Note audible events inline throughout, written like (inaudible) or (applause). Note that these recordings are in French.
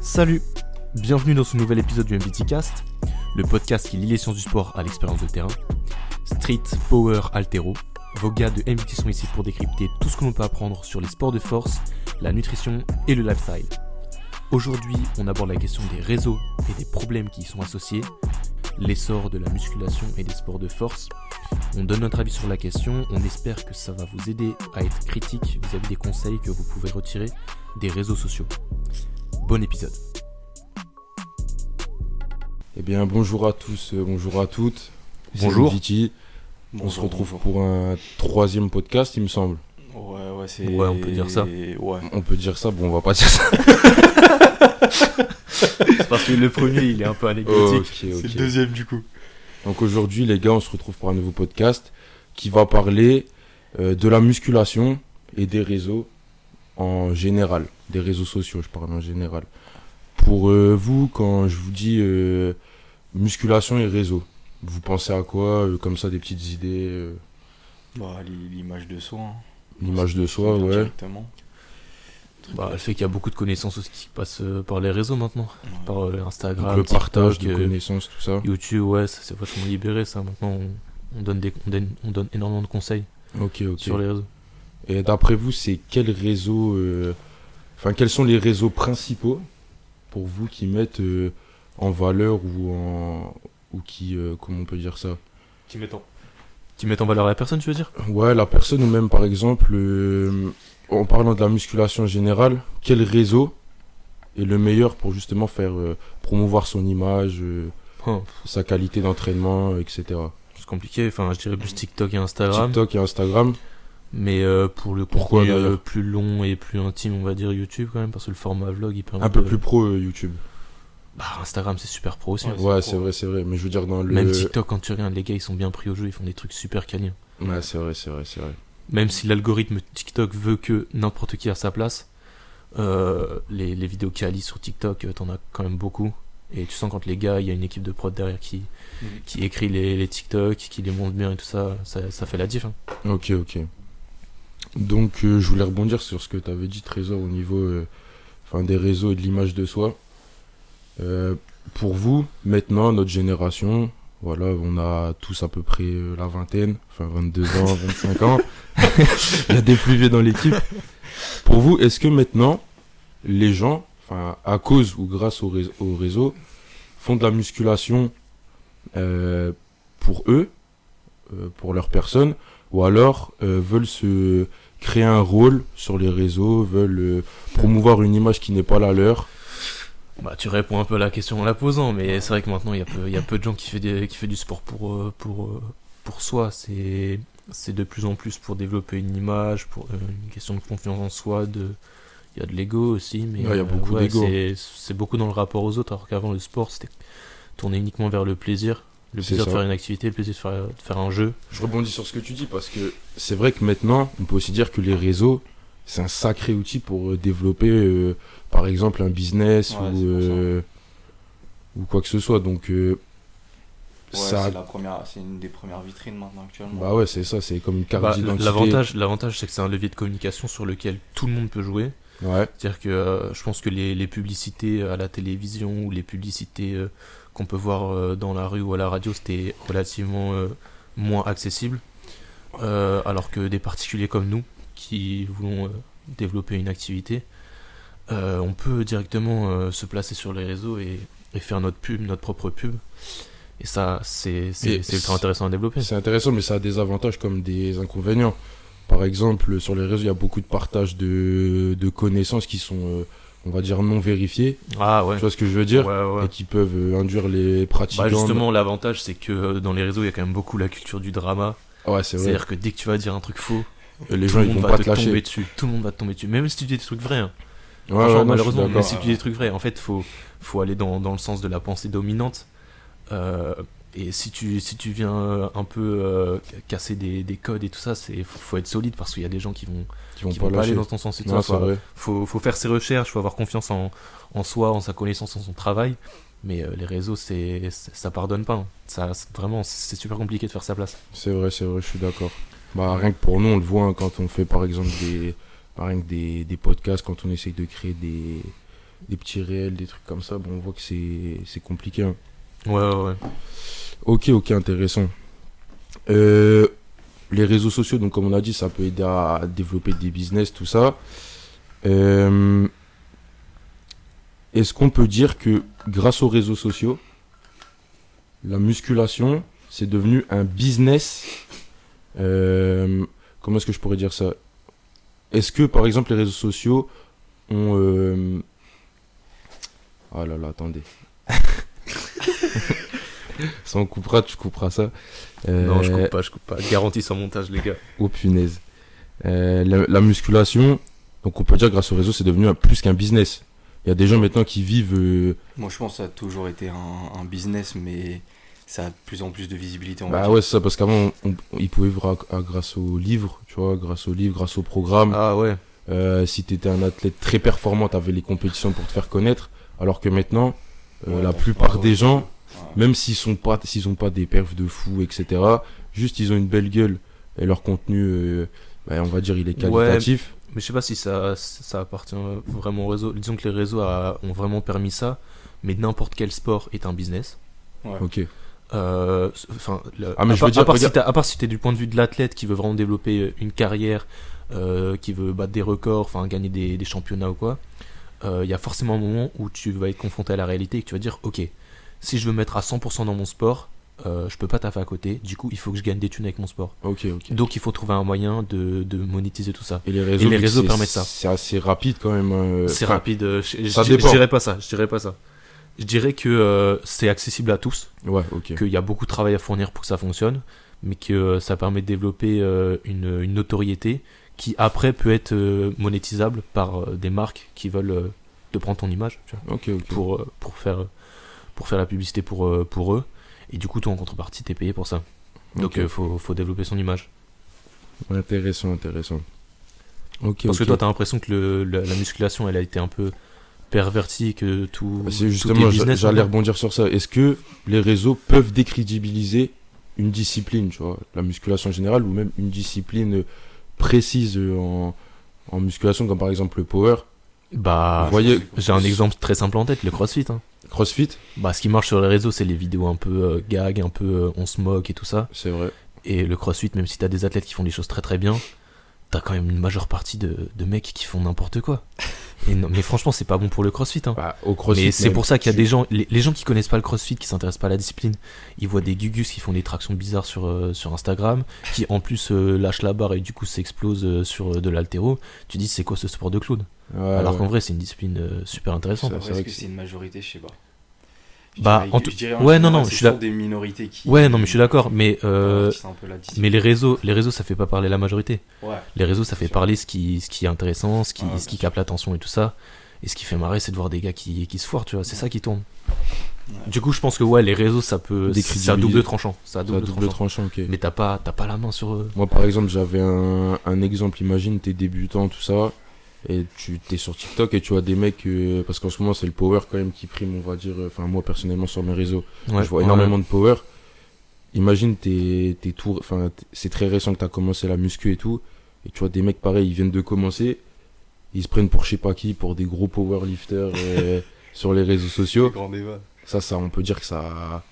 Salut, bienvenue dans ce nouvel épisode du MVT Cast, le podcast qui lie les sciences du sport à l'expérience de terrain. Street, power, altero, vos gars de MVT sont ici pour décrypter tout ce que l'on peut apprendre sur les sports de force, la nutrition et le lifestyle. Aujourd'hui, on aborde la question des réseaux et des problèmes qui y sont associés, l'essor de la musculation et des sports de force. On donne notre avis sur la question, on espère que ça va vous aider à être critique vis-à-vis des conseils que vous pouvez retirer des réseaux sociaux. Bon épisode. Eh bien, bonjour à tous, euh, bonjour à toutes. C'est Bonjour. Viti. On se retrouve pour un troisième podcast, il me semble. Ouais, ouais, c'est. Ouais, on peut dire ça. Ouais. On peut dire ça, bon, on va pas dire ça. (laughs) (laughs) Parce que le premier, il est un peu anecdotique. ok, C'est le deuxième du coup. Donc aujourd'hui, les gars, on se retrouve pour un nouveau podcast qui va parler euh, de la musculation et des réseaux en général. Des réseaux sociaux, je parle en général. Pour euh, vous, quand je vous dis euh, musculation et réseau, vous pensez à quoi euh, Comme ça, des petites idées euh, Bah, l'i- l'image de soi. hein. L'image de soi, ouais. Directement. Bah, le fait qu'il y a beaucoup de connaissances aussi qui passent euh, par les réseaux maintenant. Ouais. Par euh, Instagram, Donc, le partage de euh, connaissances, tout ça. YouTube, ouais, ça c'est vachement libéré ça. Maintenant, on, on donne des, on, donne, on donne énormément de conseils Ok, ok. sur les réseaux. Et d'après vous, c'est quels réseaux, euh, enfin quels sont les réseaux principaux pour vous qui mettent euh, en valeur ou en ou qui, euh, comment on peut dire ça? Qui mettent en, qui mettent en valeur la personne, tu veux dire? Ouais, la personne ou même par exemple, euh, en parlant de la musculation générale, quel réseau est le meilleur pour justement faire euh, promouvoir son image, euh, Oh, sa qualité d'entraînement, etc. C'est compliqué. Enfin, je dirais plus TikTok et Instagram. TikTok et Instagram. Mais pour le Pourquoi, contenu plus long et plus intime, on va dire YouTube quand même, parce que le format vlog, il permet Un peu de- plus pro YouTube. Bah, Instagram, c'est super pro aussi. Ouais, hein. c'est Ouais, c'est vrai, c'est vrai. Mais je veux dire dans le. Même TikTok, quand tu regardes, les gars, ils sont bien pris au jeu, ils font des trucs super quali. Ouais, c'est vrai, c'est vrai, c'est vrai. Même si l'algorithme TikTok veut que n'importe qui a sa place, euh, les, les vidéos quali sur TikTok, euh, t'en as quand même beaucoup. Et tu sens quand les gars, il y a une équipe de prod derrière qui, qui écrit les, les TikTok, qui les monte bien et tout ça, ça, ça fait la diff. hein. Ok, ok. Donc, euh, je voulais rebondir sur ce que tu avais dit, Trésor, au niveau euh, enfin, des réseaux et de l'image de soi. Euh, pour vous, maintenant, notre génération, voilà, on a tous à peu près euh, la vingtaine, enfin 22 ans, (laughs) 25 ans. (laughs) Il y a des plus vieux dans l'équipe. Pour vous, est-ce que maintenant, les gens, enfin, à cause ou grâce au, réseau, au réseau, font de la musculation euh, pour eux, euh, pour leur personne, ou alors euh, veulent se créer un rôle sur les réseaux, veulent promouvoir une image qui n'est pas la leur. Bah, tu réponds un peu à la question en la posant, mais c'est vrai que maintenant, il y, a peu- il y a peu de gens qui fait, des, qui fait du sport pour, euh, pour, euh, pour soi. C'est c'est de plus en plus pour développer une image, pour euh, une question de confiance en soi, de... Il y a de l'ego aussi, mais Ouais, il y a beaucoup d'ego. c'est- C'est beaucoup dans le rapport aux autres, alors qu'avant le sport c'était tourné uniquement vers le plaisir, le plaisir de faire une activité, le plaisir de faire, de faire un jeu. Je rebondis sur ce que tu dis parce que c'est vrai que maintenant, on peut aussi dire que les réseaux, c'est un sacré outil pour euh, développer, euh, par exemple, un business Ouais, ou, euh, ou quoi que ce soit. Donc, euh, Ouais, ça. c'est une des premières vitrines maintenant actuellement. Bah ouais, c'est ça, c'est comme une carte Bah, d'identité. L'avantage, l'avantage, c'est que c'est un levier de communication sur lequel tout le monde peut jouer. Ouais, C'est-à-dire que euh, je pense que les, les publicités à la télévision ou les publicités euh, qu'on peut voir euh, dans la rue ou à la radio, c'était relativement euh, moins accessible. Euh, alors que des particuliers comme nous, qui voulons euh, développer une activité, euh, on peut directement euh, se placer sur les réseaux et, et faire notre pub, notre propre pub. Et ça, c'est ultra intéressant à développer. c'est intéressant, mais ça a des avantages comme des inconvénients. Par exemple, sur les réseaux, il y a beaucoup de partage de, de connaissances qui sont, euh, on va dire, non vérifiées. Ah ouais. Tu vois ce que je veux dire Ouais, ouais. Et qui peuvent induire les pratiquants. Bah justement, l'avantage, c'est que dans les réseaux, il y a quand même beaucoup la culture du drama. Ouais, c'est vrai. C'est-à-dire que dès que tu vas dire un truc faux, Les tout gens, le ils monde vont va pas te lâcher. tomber dessus. Tout le monde va te tomber dessus. Même si tu dis des trucs vrais. hein. Ouais, ouais, malheureusement, mais si tu dis des trucs vrais, en fait, faut, faut aller dans, dans le sens de la pensée dominante. Euh, et si tu, si tu viens euh, un peu euh, casser des, des codes et tout ça, c'est faut, faut être solide parce qu'il y a des gens qui vont, Ils vont qui pas vont pas aller dans ton sens et tout Non, ça. c'est Faut, faut, faire ses recherches, faut avoir confiance en, en soi, en sa connaissance, en son travail. Mais euh, les réseaux, c'est, ça pardonne pas. hein. Ça, vraiment, c'est super compliqué de faire sa place. C'est vrai, c'est vrai, je suis d'accord. Bah, rien que pour nous, on le voit hein, quand on fait par exemple des, bah, rien que des, des podcasts, quand on essaye de créer des, des petits réels, des trucs comme ça, on voit que c'est compliqué. hein. Ouais, ouais, ouais. Ok, ok, intéressant. Euh, les réseaux sociaux, donc comme on a dit, ça peut aider à développer des business, tout ça. Euh, Est-ce qu'on peut dire que grâce aux réseaux sociaux, la musculation, c'est devenu un business Comment est-ce que je pourrais dire ça? Est-ce que, par exemple, les réseaux sociaux ont... euh, Oh là là, attendez. (laughs) Ça, on coupera, tu couperas ça. Non, je Euh, coupe pas, je coupe pas. Garantie sans montage, les gars. Oh punaise. Euh, la, la musculation, donc on peut dire grâce au réseau, c'est devenu un- plus qu'un business. Il y a des gens maintenant qui vivent. euh, Moi, je pense que ça a toujours été un, un business, mais ça a de plus en plus de visibilité. On va bah dire. ouais, c'est ça, parce qu'avant, ils pouvaient vivre à- à- grâce aux livres, tu vois, grâce aux livres, grâce au programme. Ah ouais. Euh, si tu étais un athlète très performant, tu avais les compétitions pour te faire connaître. Alors que maintenant, euh, Ouais, la ouais, plupart ouais, des ouais. gens, Ouais. même s'ils sont pas s'ils ont pas des perfs de fou etc juste ils ont une belle gueule et leur contenu euh, bah, on va dire il est Ouais. qualitatif Mais je sais pas si ça, ça appartient vraiment au réseau. Disons que les réseaux a- ont vraiment permis ça, mais n'importe quel sport est un business. Ouais. ok Euh, Enfin, le- Ah, mais à, je part- veux dire- à part si regarde- t'as- à part si t'es du point de vue de l'athlète qui veut vraiment développer euh, une carrière, euh, qui veut battre des records, enfin gagner des, des championnats ou quoi, euh, il y a forcément un moment où tu vas être confronté à la réalité et que tu vas dire, ok, si je veux mettre à 100% dans mon sport, euh, je peux pas taffer à côté. Du coup, il faut que je gagne des thunes avec mon sport. ok ok Donc, il faut trouver un moyen de, de monétiser tout ça. et les réseaux, Et les permettent ça. c'est assez rapide quand même euh, C'est rapide. euh, ça je- dépend. je dirais pas ça. Je dirais pas ça. Je dirais que euh, c'est accessible à tous, ouais ok qu'il y a beaucoup de travail à fournir pour que ça fonctionne, mais que euh, ça permet de développer euh, une, une notoriété qui après peut être monétisable par des marques qui veulent te prendre ton image tu vois, pour, pour, faire, pour faire la publicité pour, pour eux. Et du coup, toi en contrepartie, t'es payé pour ça. Donc Ok. il faut, faut développer son image. intéressant intéressant Parce que toi, t'as l'impression que le, la, la musculation, elle a été un peu pervertie, que tout. Bah, c'est est justement j'allais rebondir sur ça est-ce que les réseaux peuvent décrédibiliser une discipline tu vois la musculation en général ou même une discipline précise en, en musculation comme par exemple le power? Bah, Vous voyez, j'ai un exemple très simple en tête, le CrossFit. hein. CrossFit, Bah, ce qui marche sur les réseaux, c'est les vidéos un peu euh, gag, un peu euh, on se moque et tout ça. c'est vrai. Et le CrossFit, même si t'as des athlètes qui font des choses très très bien, t'as quand même une majeure partie de, de mecs qui font n'importe quoi. Et non, mais franchement, c'est pas bon pour le CrossFit. Hein. Bah, au CrossFit, mais c'est pour ça qu'il y a tu- des gens, les, les gens qui connaissent pas le CrossFit, qui s'intéressent pas à la discipline, ils voient des gugus qui font des tractions bizarres sur, euh, sur Instagram, qui en plus euh, lâchent la barre et du coup s'explosent euh, sur euh, de l'altéro. Tu dis c'est quoi ce sport de clown? Ouais, Alors ouais. qu'en vrai c'est une discipline euh, super intéressante. C'est vrai est-ce que c'est une majorité Je sais pas. Bah, dirais- en tout- ouais, non, général, non, c'est je suis là- des minorités qui. Ouais, non mais je suis d'accord, mais euh, mais les réseaux, les réseaux ça fait pas parler la majorité. Ouais. Les réseaux ça fait Sûr. parler ce qui, ce qui est intéressant, ce qui, Ouais, ce qui capte l'attention et tout ça. Et ce qui fait marrer, c'est de voir des gars qui, qui se foirent, tu vois. C'est ça qui tourne. Ouais. Du coup, je pense que ouais, les réseaux, ça peut, c'est à double tranchant. Ça, double, double tranchant. tranchant, ok. Mais t'as pas, t'as pas la main sur eux. Moi, par exemple, j'avais un, un exemple. Imagine, t'es débutant, tout ça, et tu t'es sur TikTok et tu vois des mecs, euh, parce qu'en ce moment, c'est le power quand même qui prime, on va dire. euh, Enfin, moi, personnellement, sur mes réseaux, Ouais, je vois ouais. énormément de power. Imagine, t'es, t'es tout, enfin, c'est très récent que t'as commencé la muscu et tout, et tu vois des mecs pareils, ils viennent de commencer, ils se prennent pour je sais pas qui, pour des gros powerlifters euh, (laughs) sur les réseaux sociaux. Grand débat. Ça, ça, on peut dire que ça,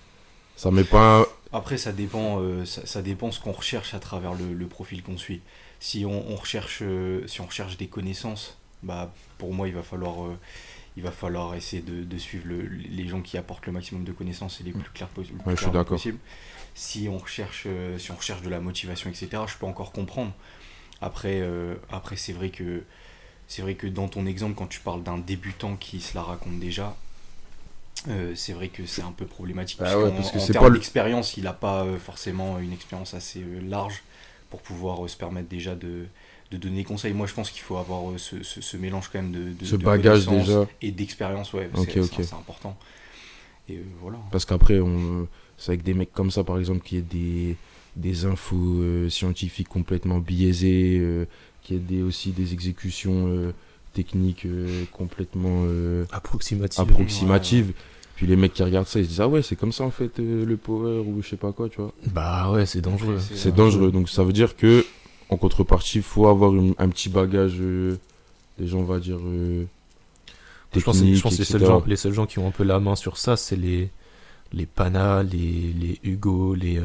ça met pas. un- Après, ça dépend, euh, ça, ça dépend ce qu'on recherche à travers le, le profil qu'on suit. Si on, on recherche, euh, si on recherche des connaissances, bah, pour moi, il va falloir, euh, il va falloir essayer de, de suivre le- les gens qui apportent le maximum de connaissances et les plus clairs possi- le plus Ouais, je suis clairement d'accord. possible. Si on recherche, euh, si on recherche de la motivation, etc., je peux encore comprendre. Après, après, c'est vrai que, c'est vrai que dans ton exemple, quand tu parles d'un débutant qui se la raconte déjà. euh, c'est vrai que c'est un peu problématique Ah parce ouais, parce que en c'est termes pas le- d'expérience, il n'a pas euh, forcément une expérience assez euh, large pour pouvoir euh, se permettre déjà de, de donner des conseils. Moi, je pense qu'il faut avoir euh, ce, ce- ce mélange quand même de, de Ce de bagage déjà. et d'expérience, ouais, Ok, c'est ok. c'est- c'est important. Et euh, voilà. Parce qu'après, on... c'est avec des mecs comme ça, par exemple, qui aient des, des infos euh, scientifiques complètement biaisées, euh, qui aient des, aussi des exécutions euh, techniques euh, complètement euh, Approximative. approximatives. Puis les mecs qui regardent ça, ils se disent, ah ouais, c'est comme ça en fait euh, le power ou je sais pas quoi, tu vois. Bah ouais, c'est dangereux. C'est dangereux. Donc ça veut dire que, en contrepartie, il faut avoir une- un petit bagage, euh, des gens, on va dire, euh, Je pense, je technique, pense que les seuls, gens, les seuls gens qui ont un peu la main sur ça, c'est les, les Pana, les, les Hugo, les euh,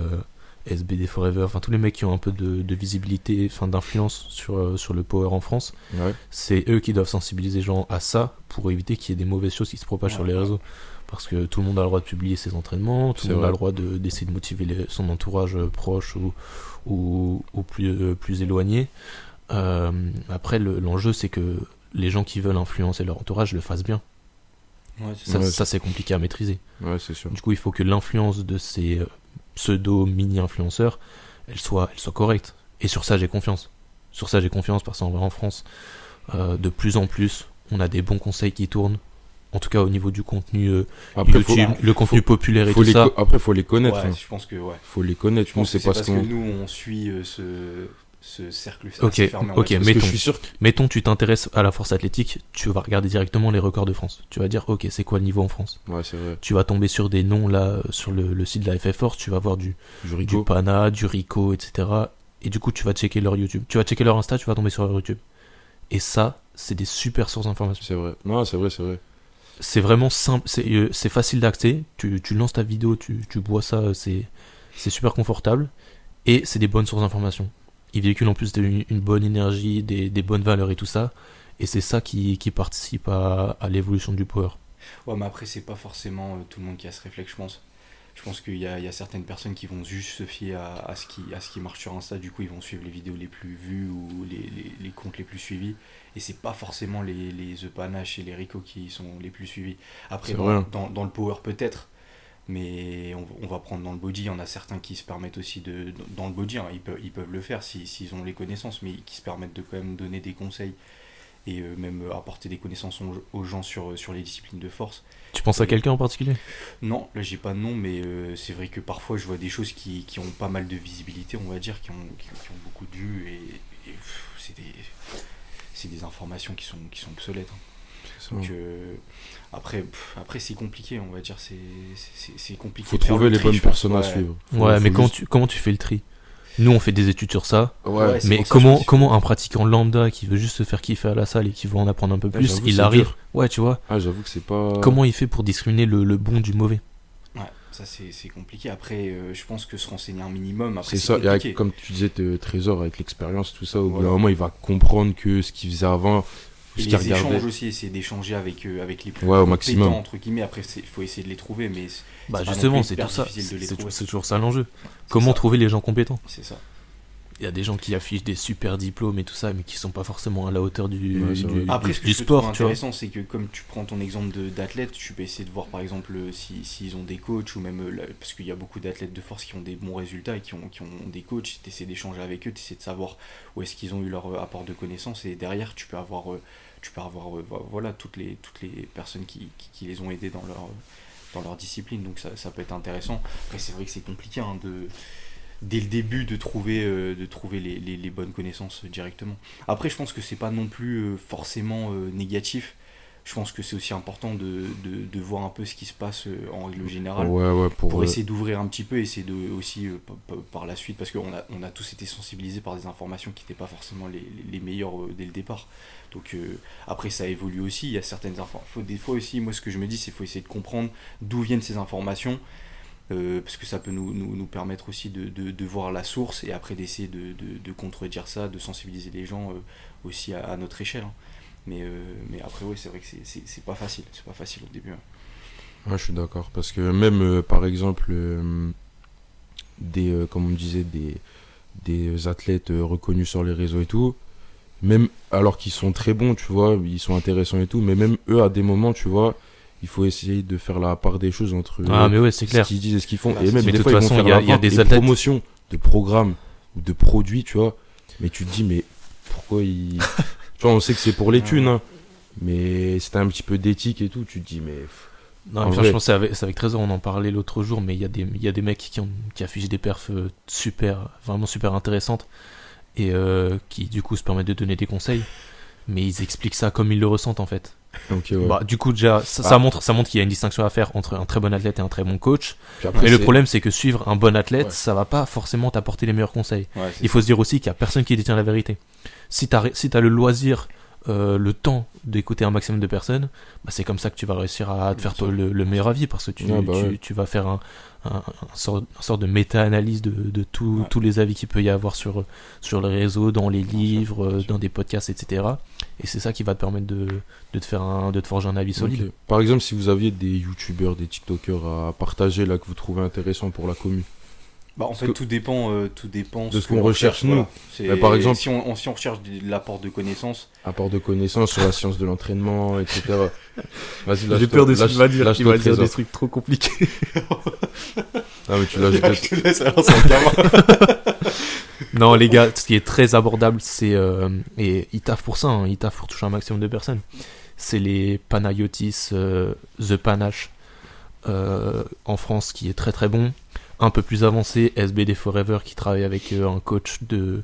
SBD Forever, enfin tous les mecs qui ont un peu de, de visibilité, enfin d'influence sur, euh, sur le power en France. Ouais. C'est eux qui doivent sensibiliser les gens à ça pour éviter qu'il y ait des mauvaises choses qui se propagent Ouais, sur les réseaux. Parce que tout le monde a le droit de publier ses entraînements, tout le monde a le droit de- d'essayer de, motiver les- son entourage euh, proche ou, ou, ou plus, euh, plus éloigné. Euh, après, le- l'enjeu, c'est que les gens qui veulent influencer leur entourage le fassent bien. Ouais, Ça, Ouais, ça, c'est compliqué à maîtriser. Ouais, c'est sûr. Du coup, il faut que l'influence de ces pseudo-mini-influenceurs, elle soit, elle soit correcte. Et sur ça, j'ai confiance. Sur ça, j'ai confiance parce qu'en en France, euh, de plus en plus, on a des bons conseils qui tournent. En tout cas, au niveau du contenu euh, Après, faut, le contenu populaire et tout ça. après, faut les connaître. Ouais, hein. je pense que ouais. Faut les connaître. Je pense que c'est parce que nous on suit euh, ce, ce cercle Ok, fermé. ok, que mettons. je suis sûr que Mettons, tu t'intéresses à la force athlétique, tu vas regarder directement les records de France. Tu vas dire, ok, c'est quoi le niveau en France? Ouais, c'est vrai. Tu vas tomber sur des noms là, sur le, le site de la FF Force, tu vas voir du, Du du. Pana, du Rico, etc. Et du coup, tu vas checker leur YouTube. Tu vas checker leur Insta, tu vas tomber sur leur YouTube. Et ça, c'est des super sources d'informations. C'est vrai. Non, c'est vrai, c'est vrai. C'est vraiment simple, c'est euh, c'est facile d'accès. Tu, tu lances ta vidéo, tu, tu bois ça, c'est c'est super confortable. Et c'est des bonnes sources d'informations. Ils véhiculent en plus une, une bonne énergie, des, des bonnes valeurs et tout ça. Et c'est ça qui, qui participe à, à l'évolution du power. Ouais, mais après, c'est pas forcément euh, tout le monde qui a ce réflexe, je pense. Je pense qu'il y a, il y a certaines personnes qui vont juste se fier à, à ce qui, à ce qui marche sur Insta, du coup, ils vont suivre les vidéos les plus vues ou les, les, les comptes les plus suivis. Et c'est pas forcément les, les The Panache et les Rico qui sont les plus suivis. Après, C'est dans, vrai. dans, dans le Power, peut-être. Mais on, on va prendre dans le body, il y en a certains qui se permettent aussi de. Dans le body, hein, ils, peuvent, ils peuvent le faire si- s'ils ont les connaissances, mais qui se permettent de quand même donner des conseils et euh, même euh, apporter des connaissances aux, gens sur, sur les disciplines de force. Tu penses à quelqu'un en particulier? Non, là j'ai pas de nom, mais euh, c'est vrai que parfois je vois des choses qui, qui ont pas mal de visibilité, on va dire, qui ont, qui, qui ont beaucoup de vues et, c'est des, c'est des informations qui sont, qui sont obsolètes. hein. C'est ça. Donc euh, après, pff, après c'est compliqué, on va dire, c'est, compliqué. Faut trouver le les tri, bonnes personnes à suivre. Ouais, mais comment juste- tu, comment tu fais le tri? Nous, on fait des études sur ça. Ouais, Mais ça comment, comment un pratiquant lambda qui veut juste se faire kiffer à la salle et qui veut en apprendre un peu Ouais, plus, il arrive dur. Ouais, tu vois. Ah, j'avoue que c'est pas. Comment il fait pour discriminer le, le bon du mauvais? Ouais, ça c'est, c'est compliqué. Après, euh, je pense que se renseigner un minimum, après C'est ça, et avec- compliqué. comme tu disais, Trésor, avec l'expérience, tout ça, au bout d'un moment, il va comprendre que ce qu'il faisait avant, Et ce les qu'il échanges aussi, essayer d'échanger avec, euh, avec les plus Ouais, au compétents, maximum. entre guillemets. Après, il faut essayer de les trouver, mais c'est- Bah justement, c'est tout ça. difficile de les C'est toujours ça l'enjeu. Comment ça. trouver les gens compétents? C'est ça. Il y a des gens qui affichent des super diplômes et tout ça, mais qui sont pas forcément à la hauteur du, Ouais, du. Après, du- ce que du je sport, vois. intéressant, c'est que comme tu prends ton exemple de- d'athlète, tu peux essayer de voir par exemple euh, si- s'ils ont des coachs ou même euh, la- parce qu'il y a beaucoup d'athlètes de force qui ont des bons résultats et qui ont, qui ont des coachs. Tu essaies d'échanger avec eux, tu essaies de savoir où est-ce qu'ils ont eu leur euh, apport de connaissances et derrière tu peux avoir, tu peux avoir vo- voilà toutes les toutes les personnes qui, qui, qui les ont aidés dans leur dans leur discipline. Donc ça, ça peut être intéressant. Après, c'est vrai que c'est compliqué hein, de dès le début de trouver, euh, de trouver les, les- les bonnes connaissances directement. Après, je pense que c'est pas non plus euh, forcément euh, négatif. Je pense que c'est aussi important de, de, de voir un peu ce qui se passe en règle générale Ouais, ouais, pour. pour essayer d'ouvrir un petit peu, essayer de aussi par la suite, parce qu'on a, on a tous été sensibilisés par des informations qui n'étaient pas forcément les, les meilleures dès le départ. Donc euh, après ça évolue aussi, il y a certaines informations. Des fois aussi, moi ce que je me dis, c'est qu'il faut essayer de comprendre d'où viennent ces informations, euh, parce que ça peut nous, nous, nous permettre aussi de, de, voir la source et après d'essayer de, de, contredire ça, de sensibiliser les gens euh, aussi à, notre échelle. hein. Mais, euh, mais après oui, c'est vrai que c'est- pas facile, c'est pas facile au début. hein. Je suis d'accord. Parce que même, par exemple, des, comme on disait, des, des athlètes reconnus sur les réseaux et tout, même alors qu'ils sont très bons, tu vois, ils sont intéressants et tout, mais même eux, à des moments, tu vois, il faut essayer de faire la part des choses entre Ah, mais ouais, c'est ce qu'ils disent et ce qu'ils font. Bah, et c'est- même mais des de fois, toute ils vont façon, faire il y a- la y a des athlètes- promotions de programmes ou de produits, tu vois, mais tu te dis, mais pourquoi ils... (laughs) tu vois, on sait que c'est pour les thunes, hein, mais c'était un petit peu d'éthique et tout, tu te dis, mais... Non, mais franchement, c'est avec, c'est avec Trésor, on en parlait l'autre jour, mais il y, a des- y a des mecs qui, ont, qui affichent des perfs euh, super, vraiment super intéressantes et euh, qui du coup se permettent de donner des conseils, mais ils expliquent ça comme ils le ressentent en fait. Ok, ouais. Bah, du coup, déjà, ça, Ah. ça montre, ça montre qu'il y a une distinction à faire entre un très bon athlète et un très bon coach. Après, Mais le problème, c'est que suivre un bon athlète, Ouais. ça va pas forcément t'apporter les meilleurs conseils. Ouais, Il faut se dire aussi qu'il y a personne qui détient la vérité. Si t'as as, si t'as le loisir, euh, le temps d'écouter un maximum de personnes, bah, c'est comme ça que tu vas réussir à te faire toi, le, le meilleur avis parce que tu, Ouais, bah tu, ouais. tu vas faire un, un, un sort, un sort de méta-analyse de, de tout- Ouais. tous les avis qu'il peut y avoir sur, sur les réseaux, dans les Bien sûr, livres, bien euh, sûr. dans des podcasts, etc. Et c'est ça qui va te permettre de, de, te, faire un, de te forger un avis solide. Par exemple, si vous aviez des youtubeurs, des tiktokers à partager là que vous trouvez intéressant pour la commune. Bah, en Parce fait, que- tout dépend, euh, tout dépend De ce qu'on recherche, nous. voilà. Bah, par exemple- si on, on- si on recherche de l'apport de connaissances, Apport de connaissances sur la science de l'entraînement, etc. (laughs) J'ai peur de ce qu'il va dire. Il va dire des trucs trop compliqués. Ah, mais tu lâches (laughs) je te laisse alors. (laughs) Non, les gars, ce qui est très abordable, c'est. euh, et ils taffent pour ça, hein, ils taffent pour toucher un maximum de personnes. C'est les Panayotis, euh, The Panache, euh, en France, qui est très très bon. Un peu plus avancé, SBD Forever, qui travaille avec un coach de,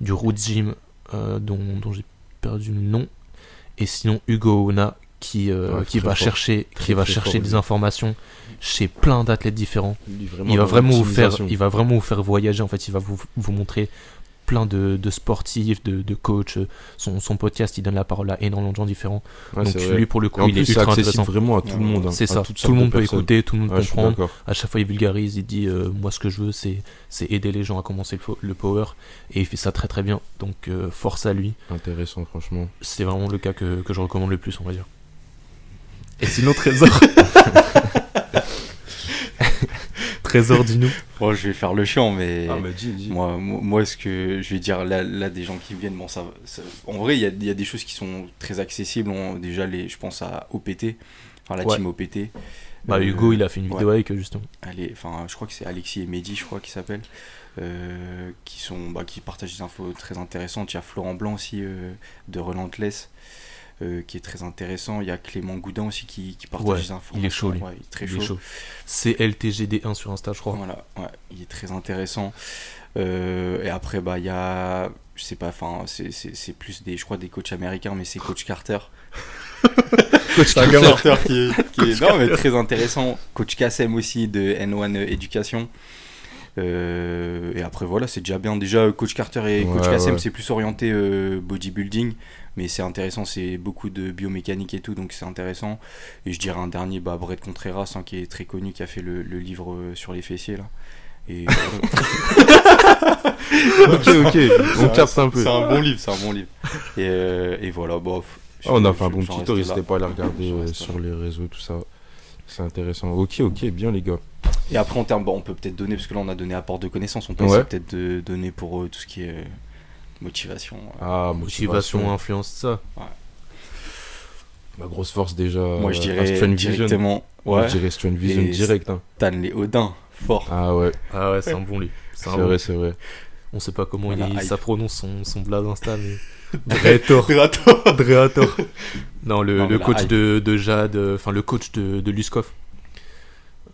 du Root Gym, dont, dont j'ai perdu le nom. Et sinon, Hugo Ona, qui, euh, Ouais, qui va fort. chercher, Très, qui va chercher fort, des informations chez plein d'athlètes différents. Il va vraiment vous faire il va vraiment vous faire voyager en fait. Il va vous, vous montrer plein de, de sportifs de, de coachs. Son, son podcast il donne la parole à énormément de gens différents. Ouais, donc lui pour le coup en il plus, est ultra accessible intéressant. vraiment à tout le monde. hein, c'est ça. tout le de monde peut personnes. écouter tout le monde Ouais, comprend. à chaque fois il vulgarise il dit euh, moi ce que je veux c'est c'est aider les gens à commencer le, le power. Et il fait ça très très bien. Donc euh, force à lui. Intéressant, franchement. c'est vraiment le cas que, que je recommande le plus on va dire et sinon Trésor (laughs) Trésor dis-nous Bon, je vais faire le chiant, mais. Ah, mais dis, dis. Moi, moi, moi, ce que je vais dire là, là des gens qui viennent, bon, ça, ça- en vrai, il y a, il y a des choses qui sont très accessibles. On- déjà, les, je pense à OPT, enfin la Ouais. team OPT. bah Euh, Hugo il a fait une vidéo ouais. avec eux justement allez, enfin, je crois que c'est Alexis et Mehdi, je crois qu'ils s'appellent, euh, qui sont, bah, qui partagent des infos très intéressantes. Il y a Florent Blanc aussi euh, de Relentless. Euh, qui est très intéressant, il y a Clément Goudin aussi qui, qui partage Ouais, des infos. il est chaud, lui. Ouais, il est très Il chaud. est chaud. C'est LTGD1 sur Insta, je crois. Voilà, ouais, il est très intéressant. Euh, et après, bah, il y a, je sais pas, enfin, c'est- plus des, je crois, des coachs américains, mais c'est Coach Carter. (laughs) Coach Carter. Carter qui est, qui est- non, mais très intéressant. Coach Kassem aussi de N1 Éducation. Euh, et après, voilà, c'est déjà bien. Déjà, Coach Carter et Coach Kassem, ouais. c'est plus orienté euh, bodybuilding. Mais c'est intéressant, c'est beaucoup de biomécanique et tout, donc c'est intéressant. Et je dirais un dernier, bah, Brett Contreras, hein, qui est très connu, qui a fait le, le livre euh, sur les fessiers, là. Et (laughs) ok, ok. On capte un peu. C'est un bon livre, c'est un bon livre. Et, euh, et voilà, bof. Ah, on a Je- fait un bon petit tour, n'hésitez pas à aller regarder euh, sur les réseaux, tout ça. C'est intéressant. Ok, ok, bien les gars. Et après, en termes, bon, on peut peut-être donner, parce que là, on a donné apport de connaissances, on peut Ouais. essayer peut-être de donner pour tout ce qui est euh, motivation. Ah, Motivation, motivation. influence, ça. Ma grosse force déjà. Moi, je euh, dirais Vision. directement, Moi, ouais, je dirais Strength Vision Et- direct. hein. Stanley Odin, fort. Ah ouais, Ah ouais, c'est un bon livre. C'est bon. vrai, c'est vrai. On sait pas comment Voilà, il, ça prononce son, son blaze Insta, mais. (laughs) Dreator. Dreator. Dreator. Non, le, Non, le coach hype. de, de Jade, euh, enfin le coach de, de Luskov.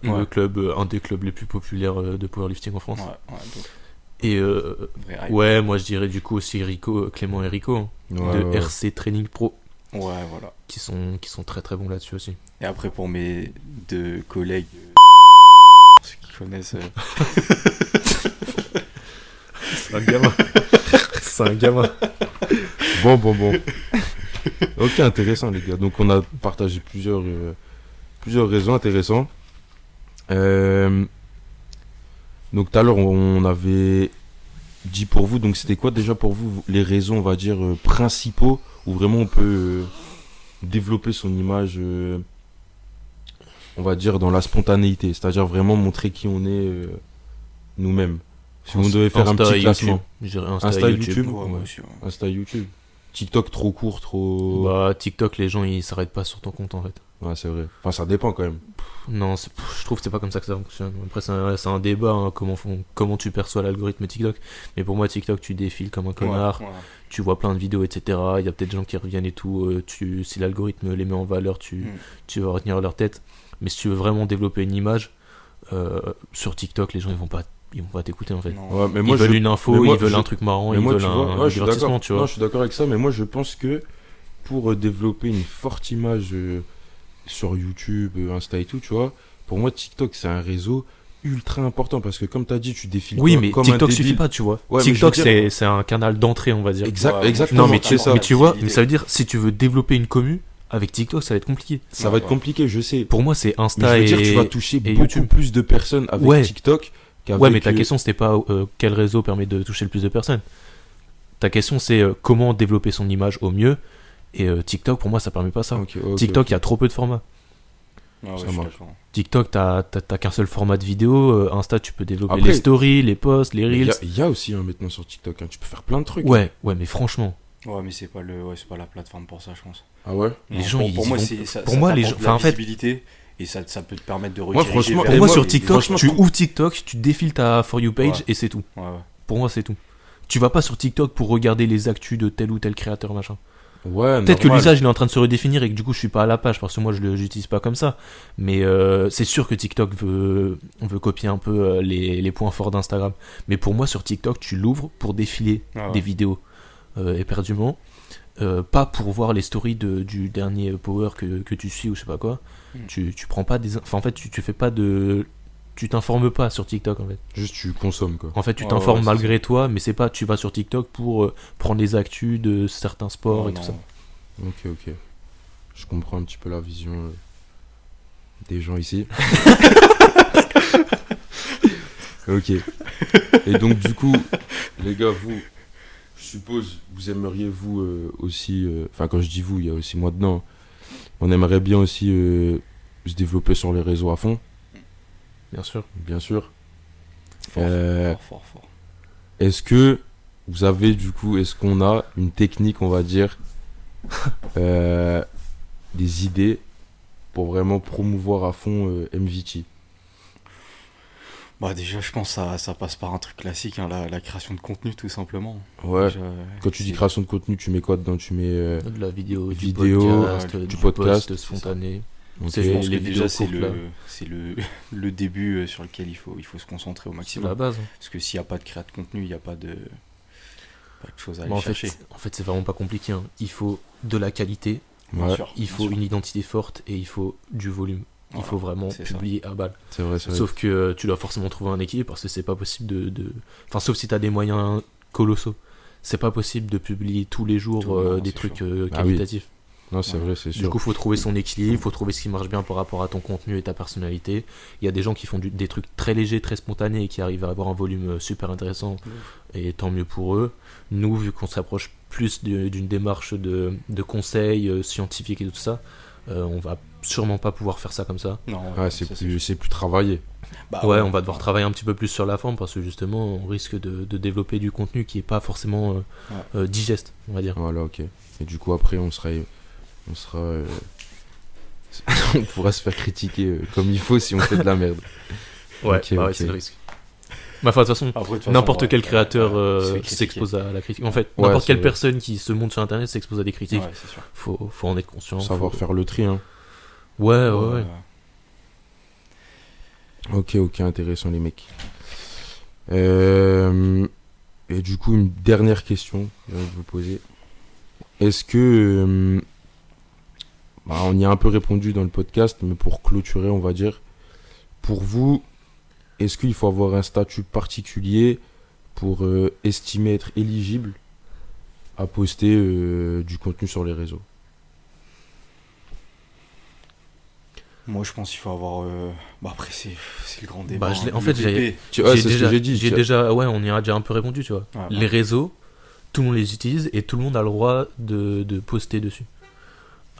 Le club, euh, un des clubs les plus populaires euh, de powerlifting en France. Ouais, ouais, donc, Et euh, ouais, moi je dirais du coup aussi Rico, Clément et Rico hein, Ouais, de ouais. RC Training Pro Ouais, voilà. qui sont, qui sont très très bons là-dessus aussi. Et après, pour mes deux collègues, euh, ceux qui connaissent, euh, C'est un gamin. (laughs) C'est un gamin. Bon, bon, bon. ok, intéressant, les gars. Donc, on a partagé plusieurs, euh, plusieurs raisons intéressantes. Euh, donc, tout à l'heure, on avait dit pour vous, donc c'était quoi déjà pour vous les raisons, on va dire, euh, principaux où vraiment on peut euh, développer son image, euh, on va dire, dans la spontanéité, c'est-à-dire vraiment montrer qui on est nous-mêmes. Si on devait faire un petit et classement. Insta, YouTube. YouTube. ouais, moi ouais. aussi, ouais. Insta, YouTube. TikTok trop court, trop. Bah, TikTok, les gens ils s'arrêtent pas sur ton compte en fait. Ouais, c'est vrai. Enfin, ça dépend quand même. Non, c'est- pff, je trouve que c'est pas comme ça que ça fonctionne. Après, c'est un, c'est un débat, hein, comment, font- comment tu perçois l'algorithme TikTok. Mais pour moi, TikTok, tu défiles comme un connard, Ouais, ouais. tu vois plein de vidéos, etc. Il y a peut-être des gens qui reviennent et tout. euh, tu, si l'algorithme les met en valeur, tu, Mm. tu vas retenir leur tête. Mais si tu veux vraiment développer une image, euh, sur TikTok, les gens ils vont pas ils vont pas t'écouter en fait. Non. Ouais, mais ils moi, veulent je... une info, mais moi, ils veulent je- un truc marrant, mais ils moi, veulent tu un, vois, un je suis divertissement, d'accord. tu Non, vois. je suis d'accord avec ça, mais moi, je pense que pour euh, développer une forte image euh, sur YouTube, euh, Insta et tout, tu vois, pour moi, TikTok, c'est un réseau ultra important parce que, comme tu as dit, tu défiles Oui, mais comme TikTok suffit pas, tu vois. Ouais, TikTok, dire- c'est un canal d'entrée, on va dire. Exact, Ouais, exactement, Non, mais c'est tu, ça. mais tu vois, mais ça veut dire, si tu veux développer une commu, avec TikTok, ça va être compliqué. Ça va être compliqué, je sais. Pour moi, c'est Mais je Insta veux et. dire, tu vas toucher et beaucoup YouTube. plus de personnes avec Ouais. TikTok qu'avec. Ouais, mais ta euh, question, c'était pas euh, quel réseau permet de toucher le plus de personnes. Ta question, c'est euh, comment développer son image au mieux. Et euh, TikTok, pour moi, ça permet pas ça. ok, ok, TikTok, ok. il y a trop peu de formats. Ah ouais. TikTok, t'as qu'un seul format de vidéo. euh, Insta, tu peux développer Après- les stories, les posts, les Mais Il y, reels. il y a aussi hein, maintenant sur TikTok, hein, tu peux faire plein de trucs. Ouais, ouais, mais franchement, Ouais, mais c'est pas, le... ouais, c'est pas la plateforme pour ça, je pense. Ah ouais? Les Non, gens, pour, ils pour moi, c'est, ça, pour ça moi, les gens- enfin, en fait- et ça, ça peut te permettre de Moi, rediriger franchement, pour moi, sur TikTok, tu ouvres TikTok, tu défiles ta For You page Ouais. et c'est tout. Ouais, ouais. Pour moi, c'est tout. Tu vas pas sur TikTok pour regarder les actus de tel ou tel créateur, machin. Ouais, Peut-être que l'usage il est en train de se redéfinir et que du coup je suis pas à la page parce que moi je j'utilise pas comme ça. Mais euh, c'est sûr que TikTok veut, veut copier un peu euh, les, les points forts d'Instagram. Mais pour moi sur TikTok tu l'ouvres pour défiler Ah ouais. des vidéos euh, éperdument. Pas pour voir les stories de, du dernier Power que, que tu suis ou je sais pas quoi. Hmm. Tu, tu prends pas des. Enfin en fait tu, tu fais pas de. Tu t'informes pas sur TikTok en fait. Juste tu consommes quoi. En fait tu t'informes ouais, malgré toi mais c'est pas tu vas sur TikTok pour euh, prendre les actus de certains sports et tout ça. Ok, ok. Je comprends un petit peu la vision euh, des gens ici. (laughs) ok. Et donc du coup, les gars, vous, je suppose, vous aimeriez vous euh, aussi, euh, enfin quand je dis vous, il y a aussi moi dedans, on aimerait bien aussi euh, se développer sur les réseaux à fond, Bien sûr. bien sûr. Fort, Euh, fort, fort, fort. Est-ce que vous avez du coup, est-ce qu'on a une technique, on va dire, (laughs) euh, des idées pour vraiment promouvoir à fond euh, MVT Bah déjà, je pense que ça, ça passe par un truc classique, hein, la, la création de contenu, tout simplement. Ouais. Déjà, Quand tu dis création de contenu, tu mets quoi dedans? Tu mets. euh, De la vidéo, Vidéo, du podcast, du, du podcast, spontané. Ok. C'est- Je pense les que déjà, c'est le, c'est (laughs) le, le début euh, sur lequel il faut, il faut se concentrer au C'est maximum. la base. hein. Parce que s'il n'y a pas de créa de contenu, il n'y a pas de, pas de choses à aller Bah, en, chercher. fait, en fait, c'est vraiment pas compliqué. hein. Il faut de la qualité, Bien Ouais, sûr, il faut sûr. une identité forte et il faut du volume. Il Voilà, faut vraiment ça. publier à balle. c'est vrai, c'est vrai. Sauf que euh, tu dois forcément trouver un équilibre parce que c'est pas possible de, de- Enfin, sauf si t'as des moyens colossaux. C'est pas possible de publier tous les jours Tout, euh, non, des trucs euh, Ah oui. Non, c'est Ouais. vrai, c'est Du sûr. coup, faut trouver son équilibre, faut trouver ce qui marche bien par rapport à ton contenu et ta personnalité. Il y a des gens qui font du- des trucs très légers, très spontanés et qui arrivent à avoir un volume euh, super intéressant et tant mieux pour eux. Nous, vu qu'on s'approche plus d'une démarche de, de conseils euh, scientifiques et tout ça, euh, on va sûrement pas pouvoir faire ça comme ça. Non, Ouais, c'est ça, plus, c'est plus travaillé. Bah, ouais, on va devoir travailler un petit peu plus sur la forme parce que justement, on risque de, de développer du contenu qui est pas forcément euh, euh, digeste, on va dire. Voilà, ok. Et du coup, après, on sera. On sera. euh, (laughs) on pourra se faire critiquer euh, comme il faut si on fait de la merde. (laughs) Ouais, Ok, bah ouais, c'est le risque. Bah, enfin, de toute façon, N'importe quel créateur euh, s'expose à la critique. En fait, Ouais, n'importe quelle personne qui se monte sur internet s'expose à des critiques. Ouais, sûr. Faut, faut en être conscient. Savoir faut- faire le tri, hein. Ouais, ouais, ouais. Ok, ok, intéressant les mecs. Euh, et du coup, une dernière question que envie de vous poser. Est-ce que... euh, bah, on y a un peu répondu dans le podcast, mais pour clôturer, on va dire, pour vous, est-ce qu'il faut avoir un statut particulier pour euh, estimer être éligible à poster euh, du contenu sur les réseaux? Moi, je pense qu'il faut avoir. euh, Bah, après, c'est le grand débat. Bah, hein, en fait, j'ai- VP. Tu vois, J'ai c'est ce déjà, que j'ai dit. j'ai déjà, ouais, on y a déjà un peu répondu, tu vois. Ouais, Les réseaux, tout le monde les utilise et tout le monde a le droit de, de poster dessus.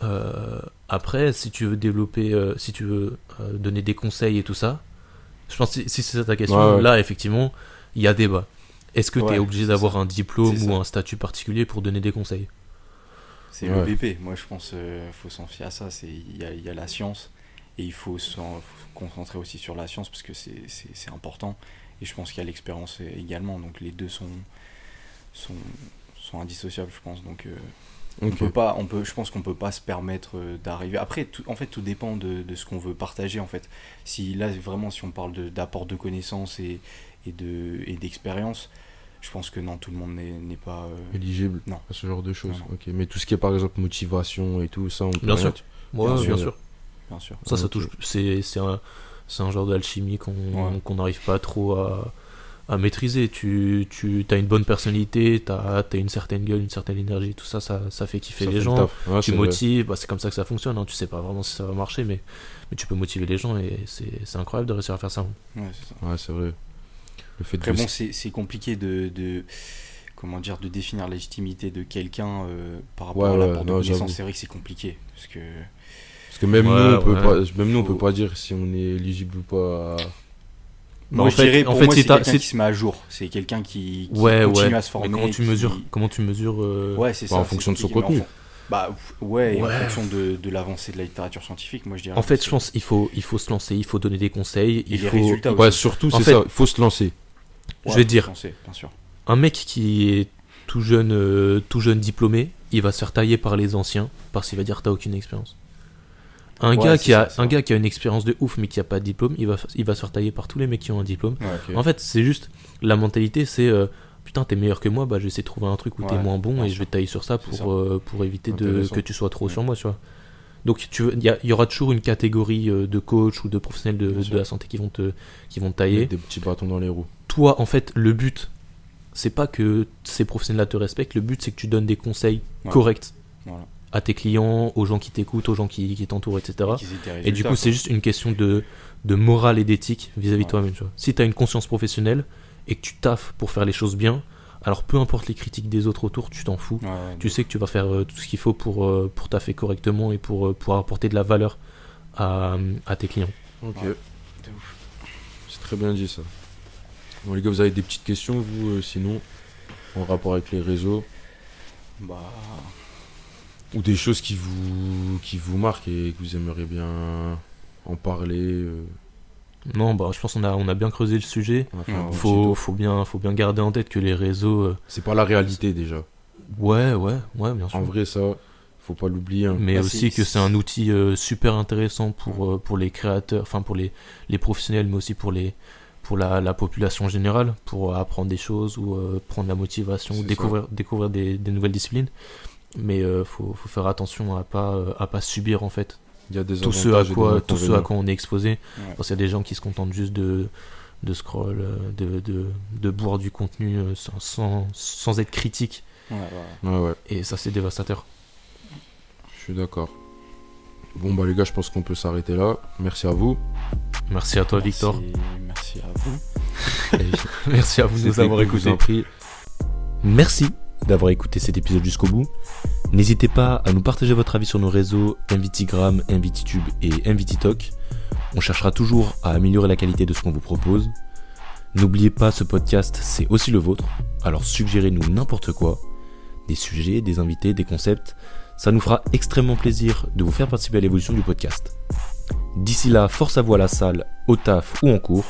Euh, après, si tu veux développer, euh, si tu veux euh, donner des conseils et tout ça, je pense que si si c'est ça ta question, Ouais, ouais. là, effectivement, il y a débat. Est-ce que tu es Ouais, obligé d'avoir un diplôme ou un statut particulier pour donner des conseils? C'est Ouais. le BP. Moi, je pense qu'il faut s'en fier à ça. C'est- Il y a, il y a la science et il faut se concentrer aussi sur la science parce que c'est- important. Et je pense qu'il y a l'expérience également. Donc, les deux sont, sont, sont indissociables, je pense. Donc, euh, on peut pas, on peut, je pense qu'on peut pas se permettre euh, d'arriver. Après, tout, en fait, tout dépend de, de ce qu'on veut partager. En fait, si là vraiment, si on parle de- d'apport de, connaissances et, et de et d'expérience, je pense que non, tout le monde n'est pas. euh, Éligible Non. à ce genre de choses. Non, mais tout ce qui est par exemple motivation et tout, ça, on peut Bien sûr. Ouais, Bien bien, sûr. sûr. bien sûr. Ça, ça touche. C'est c'est un, c'est un genre d'alchimie qu'on Ouais. qu'on n'arrive pas trop à, à maîtriser. Tu, tu as une bonne personnalité, tu as, une certaine gueule, une certaine énergie, tout ça, ça, ça fait kiffer ça les fait gens. Ouais, tu motives, bah, c'est comme ça que ça fonctionne. Hein. Tu sais pas vraiment si ça va marcher, mais, mais tu peux motiver les gens et c'est c'est incroyable de réussir à faire ça. Ouais, c'est. Ouais, vrai. Le fait de bon, c'est c'est compliqué de, de- Comment dire, de définir la légitimité de quelqu'un euh, par rapport Ouais, à ouais, l'apport de connaissances. C'est vrai que c'est compliqué. Parce que. Parce que même Ouais, nous, on peut ouais. pas, même nous, on peut pas dire si on est éligible ou pas. à- moi, en je fait- dirais, en pour fait, moi, c'est quelqu'un qui se met à jour. C'est quelqu'un qui, qui Ouais, continue ouais. à se former. mais comment tu qui- mesures Comment tu mesures euh, Ouais, c'est Bah, ça. en fonction de son contenu. en Bah, ouais, en fonction de, de l'avancée de la littérature scientifique, moi je dirais. En fait, je pense qu'il faut, il faut se lancer, il faut donner des conseils. Et Il les faut... résultats Ouais, aussi. surtout, c'est fait- ça. Il faut se lancer. je vais dire. se lancer, bien sûr. Un mec qui est tout jeune, euh, tout jeune diplômé, il va se faire tailler par les anciens parce qu'il va dire t'as aucune expérience. Un, Ouais, gars qui a, ça, un gars qui a une expérience de ouf mais qui a pas de diplôme, il va, il va se faire tailler par tous les mecs qui ont un diplôme. Ouais, En fait, c'est juste la mentalité, c'est euh, putain, t'es meilleur que moi, bah je vais essayer de trouver un truc où t'es moins bon et je vais tailler sur ça pour, ça. euh, pour éviter de, que tu sois trop sur moi, tu vois. Donc il y, aura toujours une catégorie euh, de coach ou de professionnels de, de la santé qui vont te, qui vont te tailler. Mettre Des petits bâtons dans les roues. Toi, en fait, le but, c'est pas que ces professionnels-là te respectent. Le but, c'est que tu donnes des conseils corrects Voilà. À tes clients, aux gens qui t'écoutent, aux gens qui, qui t'entourent, etc. Et du coup, c'est juste une question de, de morale et d'éthique vis-à-vis de Ouais. toi-même. tu vois. Si tu as une conscience professionnelle et que tu taffes pour faire les choses bien, alors peu importe les critiques des autres autour, tu t'en fous. Ouais, ouais, Tu sais que tu vas faire euh, tout ce qu'il faut pour, euh, pour taffer correctement et pour, euh, pour apporter de la valeur à, à tes clients. Ok. C'est très bien dit ça. Bon, les gars, vous avez des petites questions, vous, euh, sinon, en rapport avec les réseaux? Bah. Ou des choses qui vous, qui vous marquent et que vous aimeriez bien en parler euh, Non, bah, je pense qu'on a, on a bien creusé le sujet. petit Faut, faut, bien, faut bien garder en tête que les réseaux. euh, C'est pas la réalité déjà. Ouais, ouais, ouais, bien sûr. En vrai, ça, faut pas l'oublier. hein. mais Bah, aussi que c'est un outil euh, super intéressant pour, euh, pour les créateurs, enfin pour les, les professionnels, mais aussi pour, les, pour la, la population générale, pour apprendre des choses ou euh, prendre la motivation, ou découvrir, découvrir des, des nouvelles disciplines. Mais euh, faut, faut faire attention à pas, euh, à pas subir en fait Il y a des tout ce à quoi, tout ce à quoi on est exposé. Ouais. Parce qu'il y a des gens qui se contentent juste de, de scroll, euh, de, de, de boire du contenu euh, sans, sans, sans être critique. Ouais, ouais. Ouais, ouais, Et ça, c'est dévastateur. je suis d'accord. Bon, bah, les gars, je pense qu'on peut s'arrêter là. Merci à vous. Merci à toi, Merci- Victor. Merci à vous. (laughs) Merci à vous de nous avoir écoutés. Merci d'avoir écouté cet épisode jusqu'au bout. N'hésitez pas à nous partager votre avis sur nos réseaux MVTgram, MVTtube et MVTtalk. On cherchera toujours à améliorer la qualité de ce qu'on vous propose. N'oubliez pas, ce podcast, c'est aussi le vôtre. Alors suggérez-nous n'importe quoi. Des sujets, des invités, des concepts. Ça nous fera extrêmement plaisir de vous faire participer à l'évolution du podcast. D'ici là, force à vous à la salle, au taf ou en cours.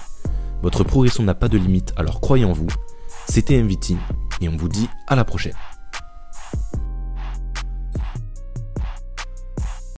Votre progression n'a pas de limite, alors croyez en vous. C'était MVT et on vous dit à la prochaine.